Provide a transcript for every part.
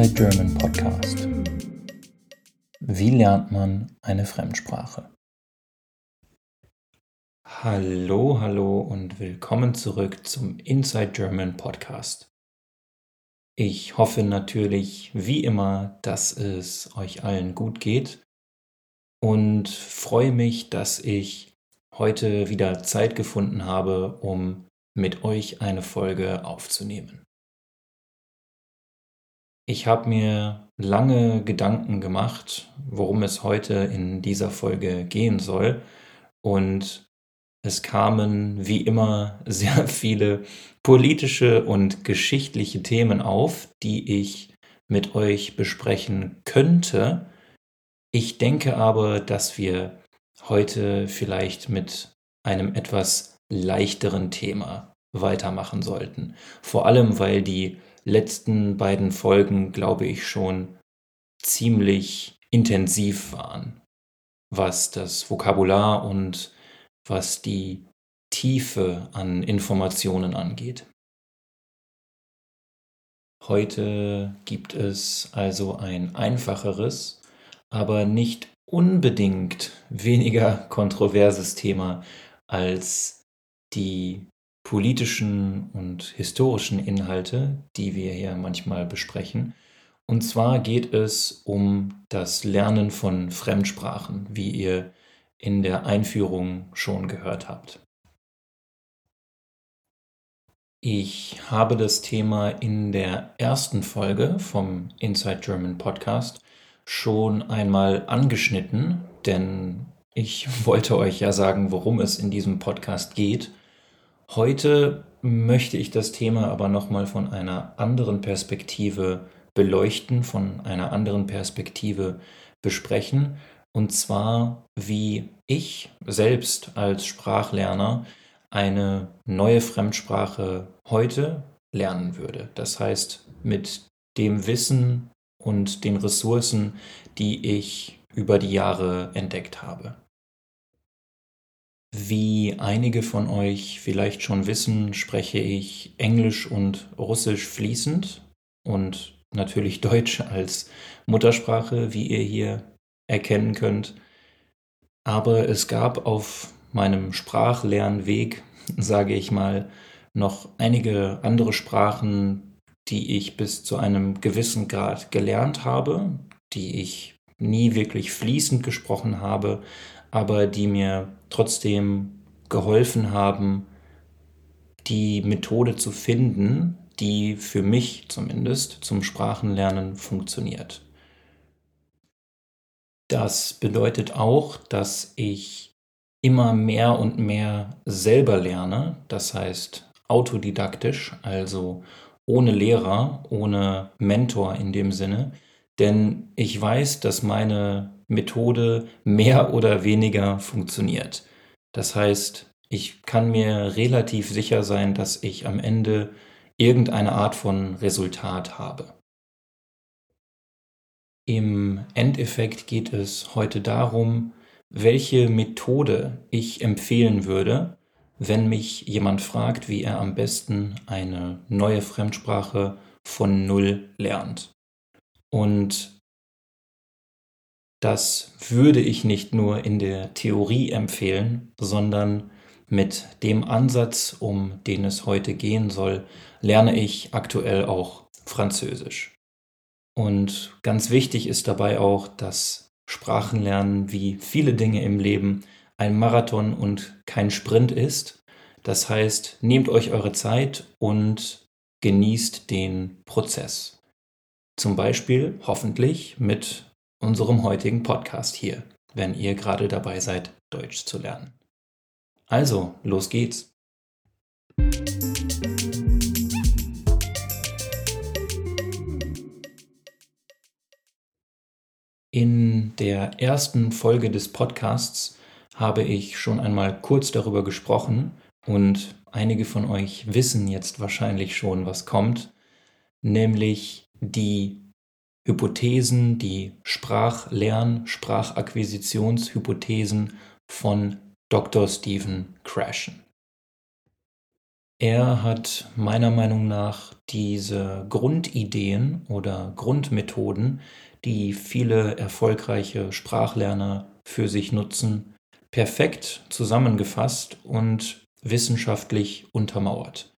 Inside German Podcast. Wie lernt man eine Fremdsprache? Hallo, hallo und willkommen zurück zum Inside German Podcast. Ich hoffe natürlich wie immer, dass es euch allen gut geht und freue mich, dass ich heute wieder Zeit gefunden habe, um mit euch eine Folge aufzunehmen. Ich habe mir lange Gedanken gemacht, worum es heute in dieser Folge gehen soll. Und es kamen wie immer sehr viele politische und geschichtliche Themen auf, die ich mit euch besprechen könnte. Ich denke aber, dass wir heute vielleicht mit einem etwas leichteren Thema weitermachen sollten. Vor allem, weil die letzten beiden Folgen, glaube ich, schon ziemlich intensiv waren, was das Vokabular und was die Tiefe an Informationen angeht. Heute gibt es also ein einfacheres, aber nicht unbedingt weniger kontroverses Thema als die politischen und historischen Inhalte, die wir hier manchmal besprechen. Und zwar geht es um das Lernen von Fremdsprachen, wie ihr in der Einführung schon gehört habt. Ich habe das Thema in der ersten Folge vom Inside German Podcast schon einmal angeschnitten, denn ich wollte euch ja sagen, worum es in diesem Podcast geht. Heute möchte ich das Thema aber nochmal von einer anderen Perspektive beleuchten, von einer anderen Perspektive besprechen. Und zwar, wie ich selbst als Sprachlerner eine neue Fremdsprache heute lernen würde. Das heißt, mit dem Wissen und den Ressourcen, die ich über die Jahre entdeckt habe. Wie einige von euch vielleicht schon wissen, spreche ich Englisch und Russisch fließend und natürlich Deutsch als Muttersprache, wie ihr hier erkennen könnt. Aber es gab auf meinem Sprachlernweg, sage ich mal, noch einige andere Sprachen, die ich bis zu einem gewissen Grad gelernt habe, die ich nie wirklich fließend gesprochen habe, aber die mir trotzdem geholfen haben, die Methode zu finden, die für mich zumindest zum Sprachenlernen funktioniert. Das bedeutet auch, dass ich immer mehr und mehr selber lerne, das heißt autodidaktisch, also ohne Lehrer, ohne Mentor in dem Sinne, denn ich weiß, dass meine Methode mehr oder weniger funktioniert. Das heißt, ich kann mir relativ sicher sein, dass ich am Ende irgendeine Art von Resultat habe. Im Endeffekt geht es heute darum, welche Methode ich empfehlen würde, wenn mich jemand fragt, wie er am besten eine neue Fremdsprache von Null lernt. Und das würde ich nicht nur in der Theorie empfehlen, sondern mit dem Ansatz, um den es heute gehen soll, lerne ich aktuell auch Französisch. Und ganz wichtig ist dabei auch, dass Sprachenlernen wie viele Dinge im Leben ein Marathon und kein Sprint ist. Das heißt, nehmt euch eure Zeit und genießt den Prozess. Zum Beispiel hoffentlich mit unserem heutigen Podcast hier, wenn ihr gerade dabei seid, Deutsch zu lernen. Also, los geht's. In der ersten Folge des Podcasts habe ich schon einmal kurz darüber gesprochen und einige von euch wissen jetzt wahrscheinlich schon, was kommt, nämlich die Hypothesen, die Sprachlern-, Sprachakquisitionshypothesen von Dr. Stephen Krashen. Er hat meiner Meinung nach diese Grundideen oder Grundmethoden, die viele erfolgreiche Sprachlerner für sich nutzen, perfekt zusammengefasst und wissenschaftlich untermauert.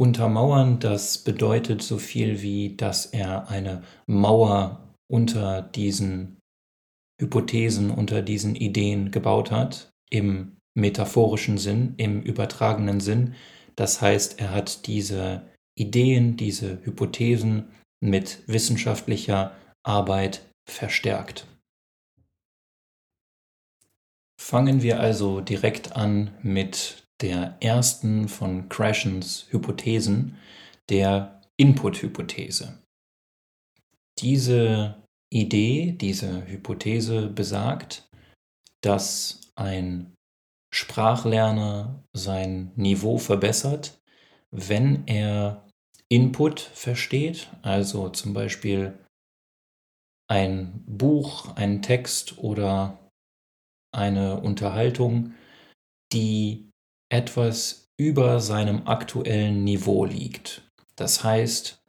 Untermauern, das bedeutet so viel wie, dass er eine Mauer unter diesen Hypothesen, unter diesen Ideen gebaut hat, im metaphorischen Sinn, im übertragenen Sinn. Das heißt, er hat diese Ideen, diese Hypothesen mit wissenschaftlicher Arbeit verstärkt. Fangen wir also direkt an mit der ersten von Crashens Hypothesen, der Input-Hypothese. Diese Idee, diese Hypothese besagt, dass ein Sprachlerner sein Niveau verbessert, wenn er Input versteht, also zum Beispiel ein Buch, einen Text oder eine Unterhaltung, die etwas über seinem aktuellen Niveau liegt. Das heißt,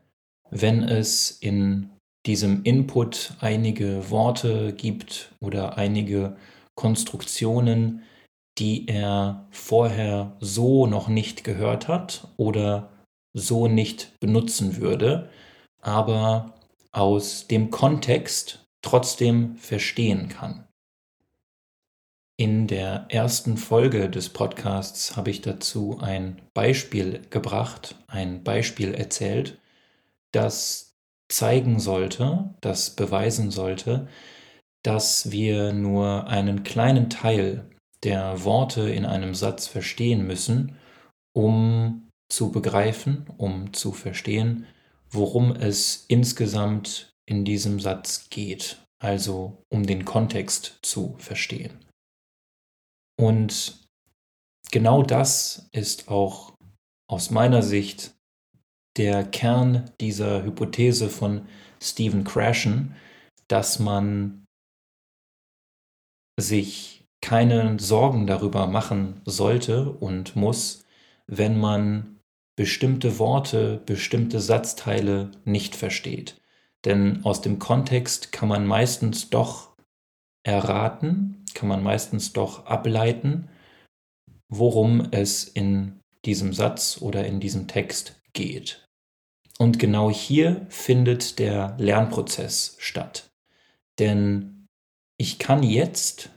wenn es in diesem Input einige Worte gibt oder einige Konstruktionen, die er vorher so noch nicht gehört hat oder so nicht benutzen würde, aber aus dem Kontext trotzdem verstehen kann. In der ersten Folge des Podcasts habe ich dazu ein Beispiel gebracht, ein Beispiel erzählt, das zeigen sollte, das beweisen sollte, dass wir nur einen kleinen Teil der Worte in einem Satz verstehen müssen, um zu begreifen, um zu verstehen, worum es insgesamt in diesem Satz geht, also um den Kontext zu verstehen. Und genau das ist auch aus meiner Sicht der Kern dieser Hypothese von Stephen Krashen, dass man sich keine Sorgen darüber machen sollte und muss, wenn man bestimmte Worte, bestimmte Satzteile nicht versteht. Denn aus dem Kontext kann man meistens doch erraten, kann man meistens doch ableiten, worum es in diesem Satz oder in diesem Text geht. Und genau hier findet der Lernprozess statt. Denn ich kann jetzt,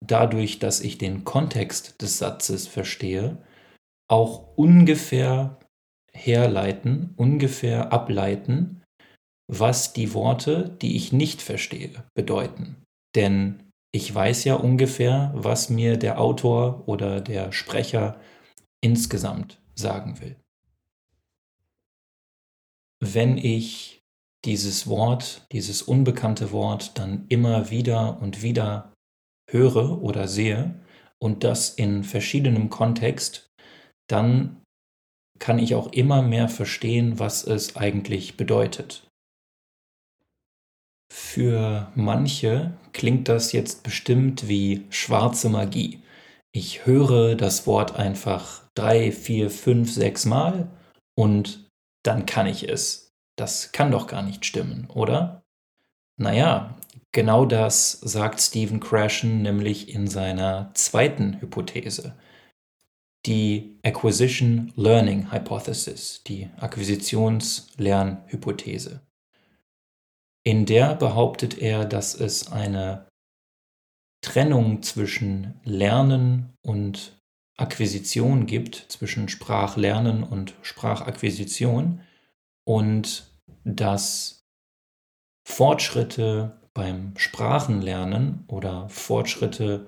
dadurch, dass ich den Kontext des Satzes verstehe, auch ungefähr herleiten, ungefähr ableiten, was die Worte, die ich nicht verstehe, bedeuten. Denn ich weiß ja ungefähr, was mir der Autor oder der Sprecher insgesamt sagen will. Wenn ich dieses Wort, dieses unbekannte Wort dann immer wieder und wieder höre oder sehe und das in verschiedenem Kontext, dann kann ich auch immer mehr verstehen, was es eigentlich bedeutet. Für manche klingt das jetzt bestimmt wie schwarze Magie. Ich höre das Wort einfach drei, vier, fünf, sechs Mal und dann kann ich es. Das kann doch gar nicht stimmen, oder? Naja, genau das sagt Stephen Krashen nämlich in seiner zweiten Hypothese. Die Acquisition Learning Hypothesis, die Akquisitions-Lernhypothese. In der behauptet er, dass es eine Trennung zwischen Lernen und Akquisition gibt, zwischen Sprachlernen und Sprachakquisition und dass Fortschritte beim Sprachenlernen oder Fortschritte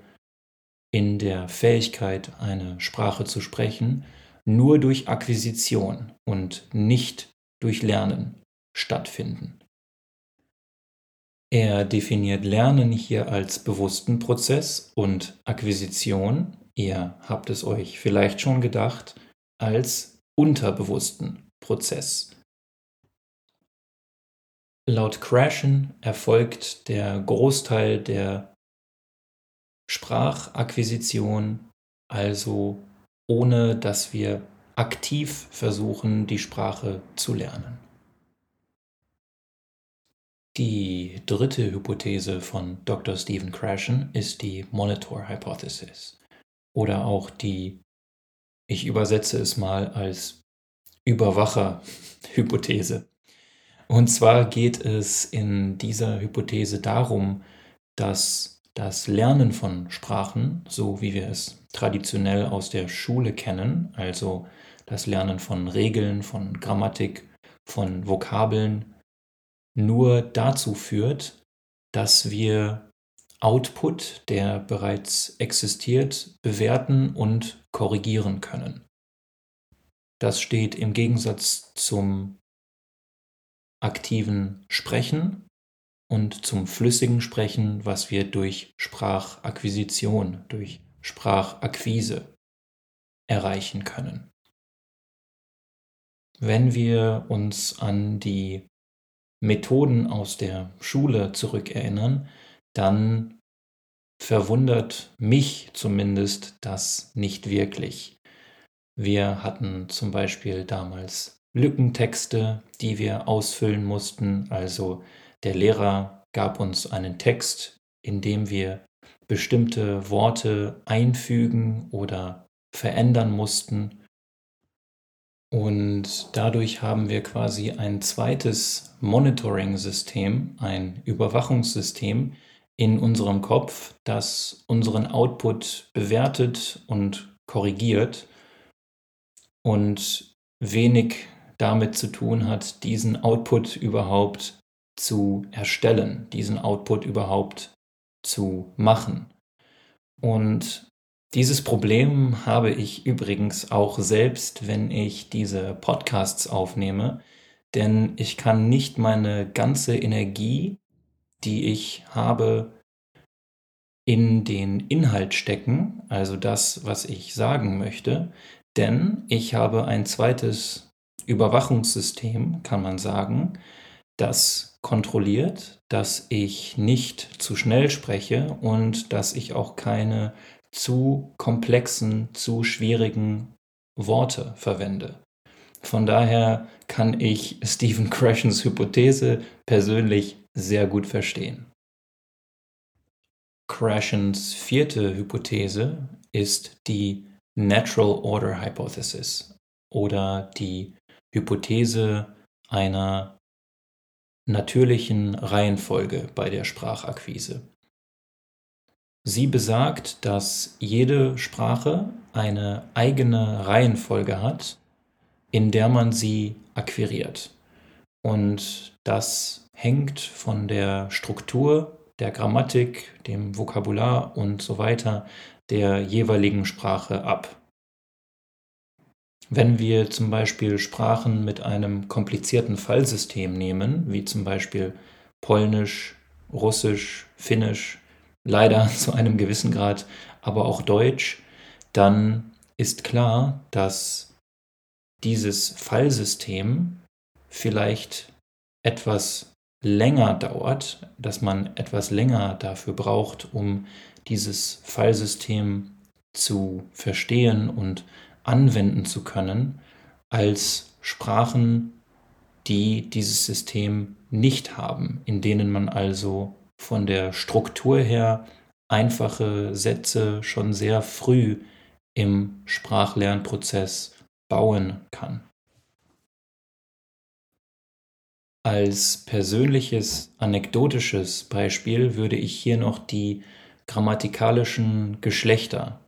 in der Fähigkeit, eine Sprache zu sprechen, nur durch Akquisition und nicht durch Lernen stattfinden. Er definiert Lernen hier als bewussten Prozess und Akquisition, ihr habt es euch vielleicht schon gedacht, als unterbewussten Prozess. Laut Krashen erfolgt der Großteil der Sprachakquisition also ohne dass wir aktiv versuchen, die Sprache zu lernen. Die dritte Hypothese von Dr. Stephen Krashen ist die Monitor Hypothesis oder auch die, ich übersetze es mal als Überwacher-Hypothese. Und zwar geht es in dieser Hypothese darum, dass das Lernen von Sprachen, so wie wir es traditionell aus der Schule kennen, also das Lernen von Regeln, von Grammatik, von Vokabeln, nur dazu führt, dass wir Output, der bereits existiert, bewerten und korrigieren können. Das steht im Gegensatz zum aktiven Sprechen und zum flüssigen Sprechen, was wir durch Sprachakquisition, durch Sprachakquise erreichen können. Wenn wir uns an die Methoden aus der Schule zurückerinnern, dann verwundert mich zumindest das nicht wirklich. Wir hatten zum Beispiel damals Lückentexte, die wir ausfüllen mussten. Also der Lehrer gab uns einen Text, in dem wir bestimmte Worte einfügen oder verändern mussten. Und dadurch haben wir quasi ein zweites Monitoring-System, ein Überwachungssystem in unserem Kopf, das unseren Output bewertet und korrigiert und wenig damit zu tun hat, diesen Output überhaupt zu erstellen, diesen Output überhaupt zu machen. Und dieses Problem habe ich übrigens auch selbst, wenn ich diese Podcasts aufnehme, denn ich kann nicht meine ganze Energie, die ich habe, in den Inhalt stecken, also das, was ich sagen möchte, denn ich habe ein zweites Überwachungssystem, kann man sagen, das kontrolliert, dass ich nicht zu schnell spreche und dass ich auch keine zu komplexen, zu schwierigen Worte verwende. Von daher kann ich Stephen Krashens Hypothese persönlich sehr gut verstehen. Krashens vierte Hypothese ist die Natural Order Hypothesis oder die Hypothese einer natürlichen Reihenfolge bei der Sprachakquise. Sie besagt, dass jede Sprache eine eigene Reihenfolge hat, in der man sie akquiriert. Und das hängt von der Struktur, der Grammatik, dem Vokabular und so weiter der jeweiligen Sprache ab. Wenn wir zum Beispiel Sprachen mit einem komplizierten Fallsystem nehmen, wie zum Beispiel Polnisch, Russisch, Finnisch, leider zu einem gewissen Grad, aber auch Deutsch, dann ist klar, dass dieses Fallsystem vielleicht etwas länger dauert, dass man etwas länger dafür braucht, um dieses Fallsystem zu verstehen und anwenden zu können als Sprachen, die dieses System nicht haben, in denen man also von der Struktur her einfache Sätze schon sehr früh im Sprachlernprozess bauen kann. Als persönliches anekdotisches Beispiel würde ich hier noch die grammatikalischen Geschlechter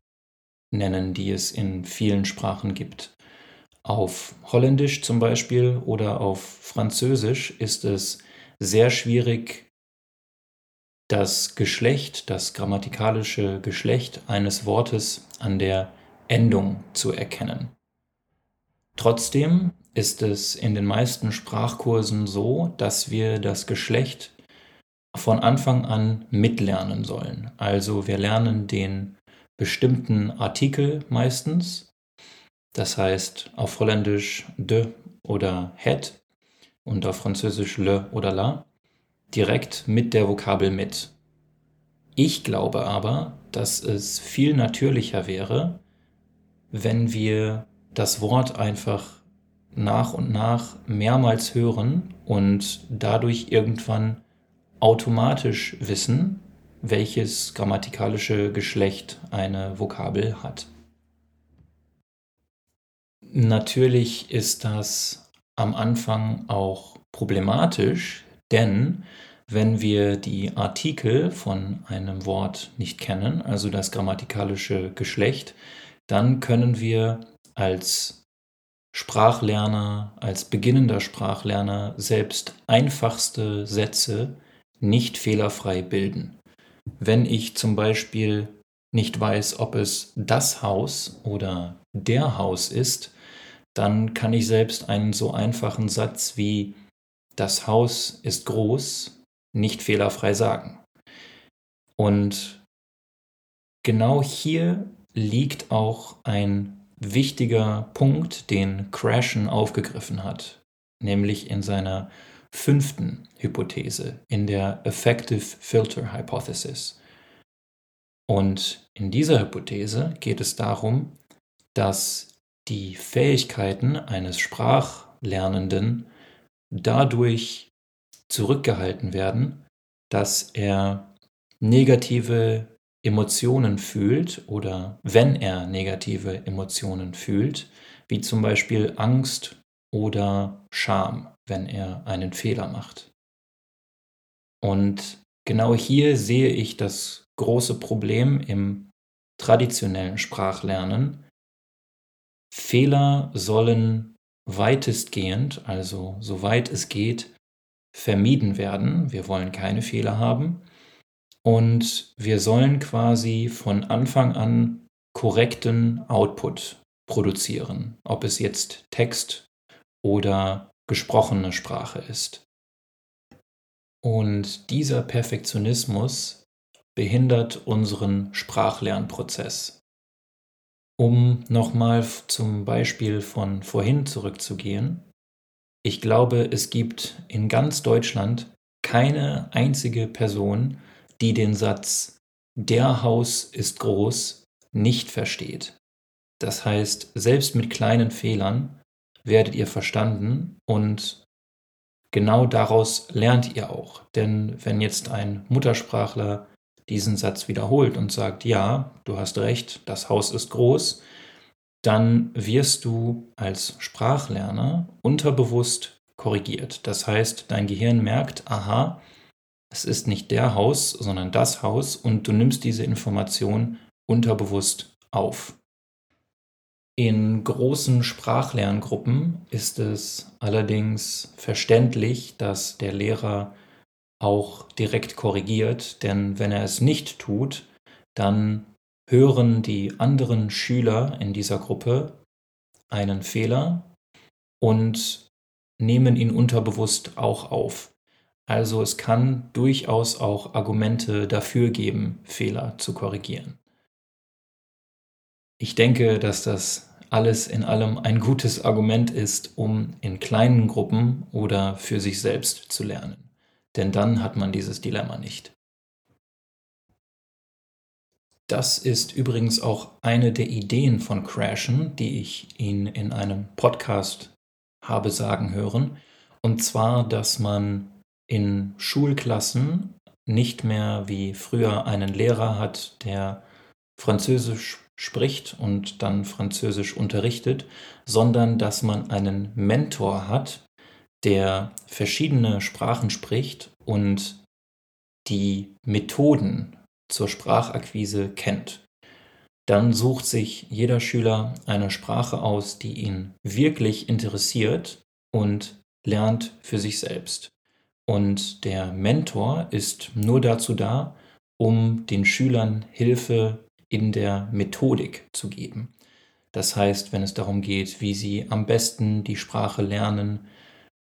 nennen, die es in vielen Sprachen gibt. Auf Holländisch zum Beispiel oder auf Französisch ist es sehr schwierig, das Geschlecht, das grammatikalische Geschlecht eines Wortes an der Endung zu erkennen. Trotzdem ist es in den meisten Sprachkursen so, dass wir das Geschlecht von Anfang an mitlernen sollen. Also wir lernen den bestimmten Artikel meistens. Das heißt auf Holländisch de oder het und auf Französisch le oder la direkt mit der Vokabel mit. Ich glaube aber, dass es viel natürlicher wäre, wenn wir das Wort einfach nach und nach mehrmals hören und dadurch irgendwann automatisch wissen, welches grammatikalische Geschlecht eine Vokabel hat. Natürlich ist das am Anfang auch problematisch, denn wenn wir die Artikel von einem Wort nicht kennen, also das grammatikalische Geschlecht, dann können wir als Sprachlerner, als beginnender Sprachlerner selbst einfachste Sätze nicht fehlerfrei bilden. Wenn ich zum Beispiel nicht weiß, ob es das Haus oder der Haus ist, dann kann ich selbst einen so einfachen Satz wie das Haus ist groß nicht fehlerfrei sagen. Und genau hier liegt auch ein wichtiger Punkt, den Crashen aufgegriffen hat, nämlich in seiner fünften Hypothese, in der Effective Filter Hypothesis. Und in dieser Hypothese geht es darum, dass die Fähigkeiten eines Sprachlernenden dadurch zurückgehalten werden, dass er negative Emotionen fühlt oder wenn er negative Emotionen fühlt, wie zum Beispiel Angst oder Scham, wenn er einen Fehler macht. Und genau hier sehe ich das große Problem im traditionellen Sprachlernen. Fehler sollen weitestgehend, also soweit es geht, vermieden werden. Wir wollen keine Fehler haben. Und wir sollen quasi von Anfang an korrekten Output produzieren, ob es jetzt Text oder gesprochene Sprache ist. Und dieser Perfektionismus behindert unseren Sprachlernprozess. Um nochmal zum Beispiel von vorhin zurückzugehen, ich glaube, es gibt in ganz Deutschland keine einzige Person, die den Satz Der Haus ist groß nicht versteht. Das heißt, selbst mit kleinen Fehlern werdet ihr verstanden und genau daraus lernt ihr auch. Denn wenn jetzt ein Muttersprachler diesen Satz wiederholt und sagt, ja, du hast recht, das Haus ist groß, dann wirst du als Sprachlerner unterbewusst korrigiert. Das heißt, dein Gehirn merkt, aha, es ist nicht der Haus, sondern das Haus und du nimmst diese Information unterbewusst auf. In großen Sprachlerngruppen ist es allerdings verständlich, dass der Lehrer auch direkt korrigiert, denn wenn er es nicht tut, dann hören die anderen Schüler in dieser Gruppe einen Fehler und nehmen ihn unterbewusst auch auf. Also es kann durchaus auch Argumente dafür geben, Fehler zu korrigieren. Ich denke, dass das alles in allem ein gutes Argument ist, um in kleinen Gruppen oder für sich selbst zu lernen. Denn dann hat man dieses Dilemma nicht. Das ist übrigens auch eine der Ideen von Crashen, die ich ihn in einem Podcast habe sagen hören. Und zwar, dass man in Schulklassen nicht mehr wie früher einen Lehrer hat, der Französisch spricht und dann Französisch unterrichtet, sondern dass man einen Mentor hat, der verschiedene Sprachen spricht und die Methoden zur Sprachakquise kennt. Dann sucht sich jeder Schüler eine Sprache aus, die ihn wirklich interessiert und lernt für sich selbst. Und der Mentor ist nur dazu da, um den Schülern Hilfe in der Methodik zu geben. Das heißt, wenn es darum geht, wie sie am besten die Sprache lernen,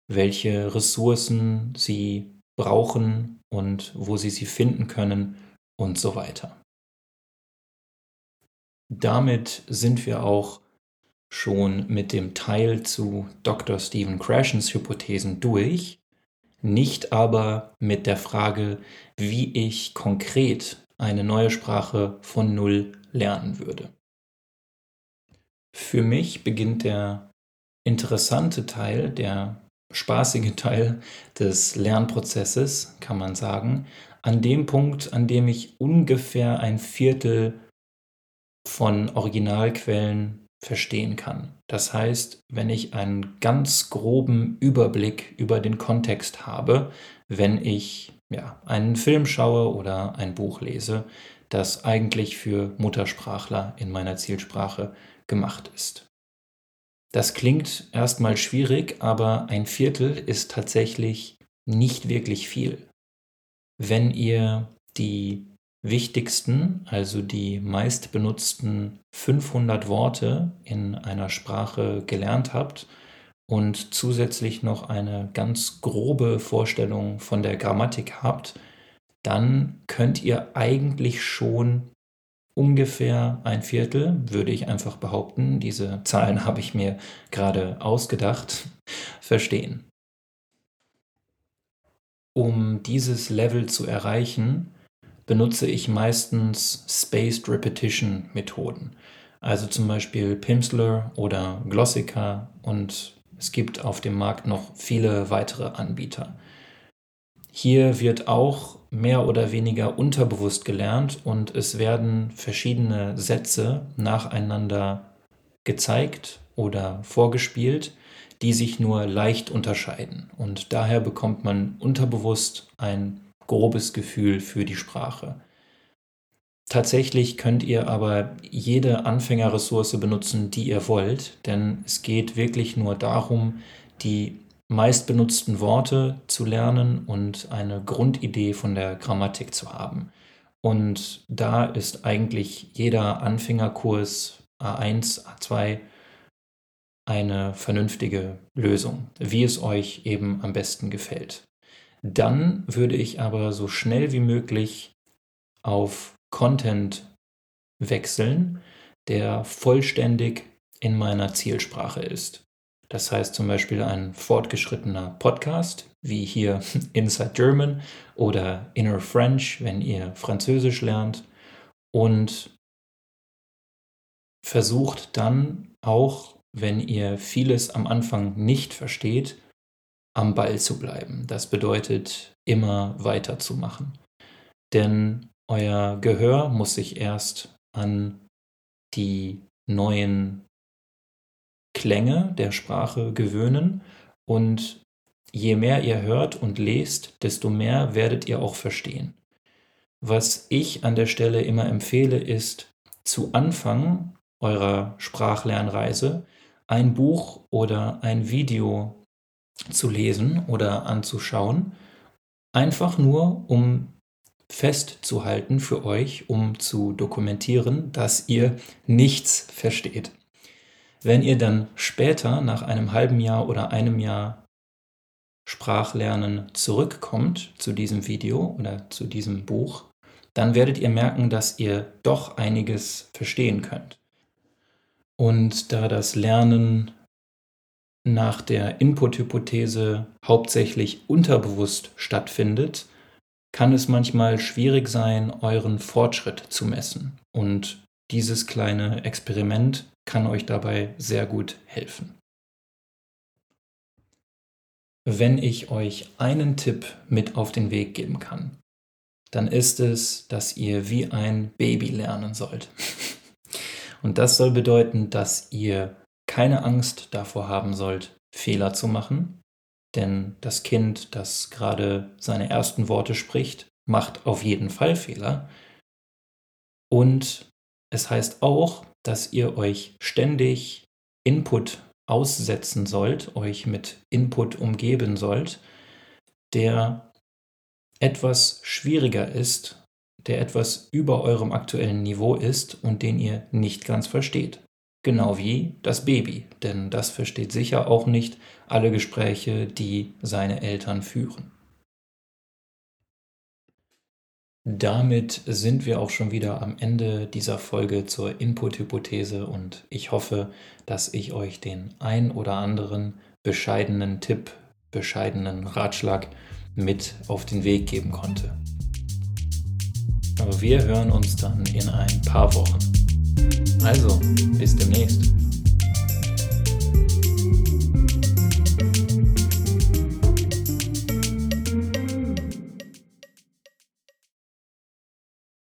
welche Ressourcen sie brauchen und wo sie sie finden können und so weiter. Damit sind wir auch schon mit dem Teil zu Dr. Stephen Krashens Hypothesen durch, nicht aber mit der Frage, wie ich konkret eine neue Sprache von Null lernen würde. Für mich beginnt der interessante Teil, der spaßige Teil des Lernprozesses, kann man sagen, an dem Punkt, an dem ich ungefähr ein Viertel von Originalquellen verstehen kann. Das heißt, wenn ich einen ganz groben Überblick über den Kontext habe, wenn ich ja, einen Film schaue oder ein Buch lese, das eigentlich für Muttersprachler in meiner Zielsprache gemacht ist. Das klingt erstmal schwierig, aber ein Viertel ist tatsächlich nicht wirklich viel. Wenn ihr die wichtigsten, also die meistbenutzten 500 Worte in einer Sprache gelernt habt und zusätzlich noch eine ganz grobe Vorstellung von der Grammatik habt, dann könnt ihr eigentlich schon ungefähr ein Viertel, würde ich einfach behaupten, diese Zahlen habe ich mir gerade ausgedacht, verstehen. Um dieses Level zu erreichen, benutze ich meistens Spaced Repetition Methoden. Also zum Beispiel Pimsleur oder Glossica und es gibt auf dem Markt noch viele weitere Anbieter. Hier wird auch mehr oder weniger unterbewusst gelernt und es werden verschiedene Sätze nacheinander gezeigt oder vorgespielt, die sich nur leicht unterscheiden. Und daher bekommt man unterbewusst ein grobes Gefühl für die Sprache. Tatsächlich könnt ihr aber jede Anfängerressource benutzen, die ihr wollt, denn es geht wirklich nur darum, die meistbenutzten Worte zu lernen und eine Grundidee von der Grammatik zu haben. Und da ist eigentlich jeder Anfängerkurs A1, A2 eine vernünftige Lösung, wie es euch eben am besten gefällt. Dann würde ich aber so schnell wie möglich auf Content wechseln, der vollständig in meiner Zielsprache ist. Das heißt zum Beispiel ein fortgeschrittener Podcast, wie hier Inside German oder Inner French, wenn ihr Französisch lernt. Und versucht dann auch, wenn ihr vieles am Anfang nicht versteht, am Ball zu bleiben. Das bedeutet, immer weiterzumachen. Denn euer Gehör muss sich erst an die neuen Klänge der Sprache gewöhnen und je mehr ihr hört und lest, desto mehr werdet ihr auch verstehen. Was ich an der Stelle immer empfehle, ist zu Anfang eurer Sprachlernreise ein Buch oder ein Video zu lesen oder anzuschauen, einfach nur um festzuhalten für euch, um zu dokumentieren, dass ihr nichts versteht. Wenn ihr dann später nach einem halben Jahr oder einem Jahr Sprachlernen zurückkommt zu diesem Video oder zu diesem Buch, dann werdet ihr merken, dass ihr doch einiges verstehen könnt. Und da das Lernen nach der Input-Hypothese hauptsächlich unterbewusst stattfindet, kann es manchmal schwierig sein, euren Fortschritt zu messen. Und dieses kleine Experiment kann euch dabei sehr gut helfen. Wenn ich euch einen Tipp mit auf den Weg geben kann, dann ist es, dass ihr wie ein Baby lernen sollt. Und das soll bedeuten, dass ihr keine Angst davor haben sollt, Fehler zu machen, denn das Kind, das gerade seine ersten Worte spricht, macht auf jeden Fall Fehler. Und es heißt auch, dass ihr euch ständig Input aussetzen sollt, euch mit Input umgeben sollt, der etwas schwieriger ist, der etwas über eurem aktuellen Niveau ist und den ihr nicht ganz versteht. Genau wie das Baby, denn das versteht sicher auch nicht alle Gespräche, die seine Eltern führen. Damit sind wir auch schon wieder am Ende dieser Folge zur Input-Hypothese und ich hoffe, dass ich euch den ein oder anderen bescheidenen Tipp, bescheidenen Ratschlag mit auf den Weg geben konnte. Aber wir hören uns dann in ein paar Wochen. Also, bis demnächst.